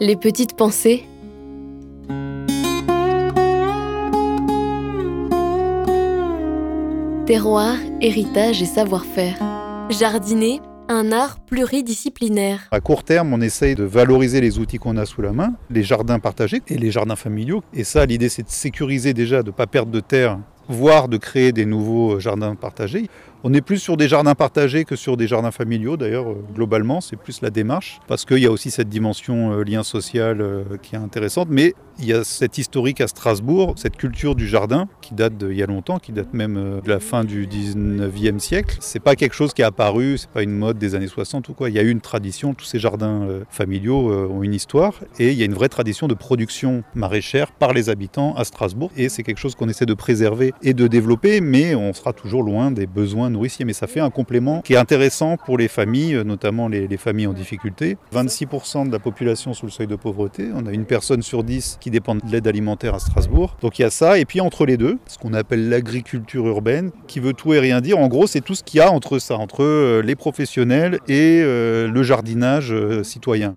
Les petites pensées. Terroir, héritage et savoir-faire. Jardiner, un art pluridisciplinaire. À court terme, on essaye de valoriser les outils qu'on a sous la main, les jardins partagés et les jardins familiaux. Et ça, l'idée, c'est de sécuriser déjà, de ne pas perdre de terre, voire de créer des nouveaux jardins partagés. On est plus sur des jardins partagés que sur des jardins familiaux, d'ailleurs, euh, globalement, c'est plus la démarche, parce qu'il y a aussi cette dimension euh, lien social euh, qui est intéressante, mais il y a cette historique à Strasbourg, cette culture du jardin qui date d'il y a longtemps, qui date même de la fin du 19e siècle. C'est pas quelque chose qui est apparu, c'est pas une mode des années 60 ou quoi. Il y a eu une tradition, tous ces jardins familiaux ont une histoire, et il y a une vraie tradition de production maraîchère par les habitants à Strasbourg, et c'est quelque chose qu'on essaie de préserver et de développer, mais on sera toujours loin des besoins nourricier, mais ça fait un complément qui est intéressant pour les familles, euh, notamment les, familles en difficulté. 26% de la population sous le seuil de pauvreté, on a une personne sur 10 qui dépend de l'aide alimentaire à Strasbourg. Donc il y a ça, et puis entre les deux, ce qu'on appelle l'agriculture urbaine, qui veut tout et rien dire. En gros, c'est tout ce qu'il y a entre ça, entre euh, les professionnels et euh, le jardinage citoyen.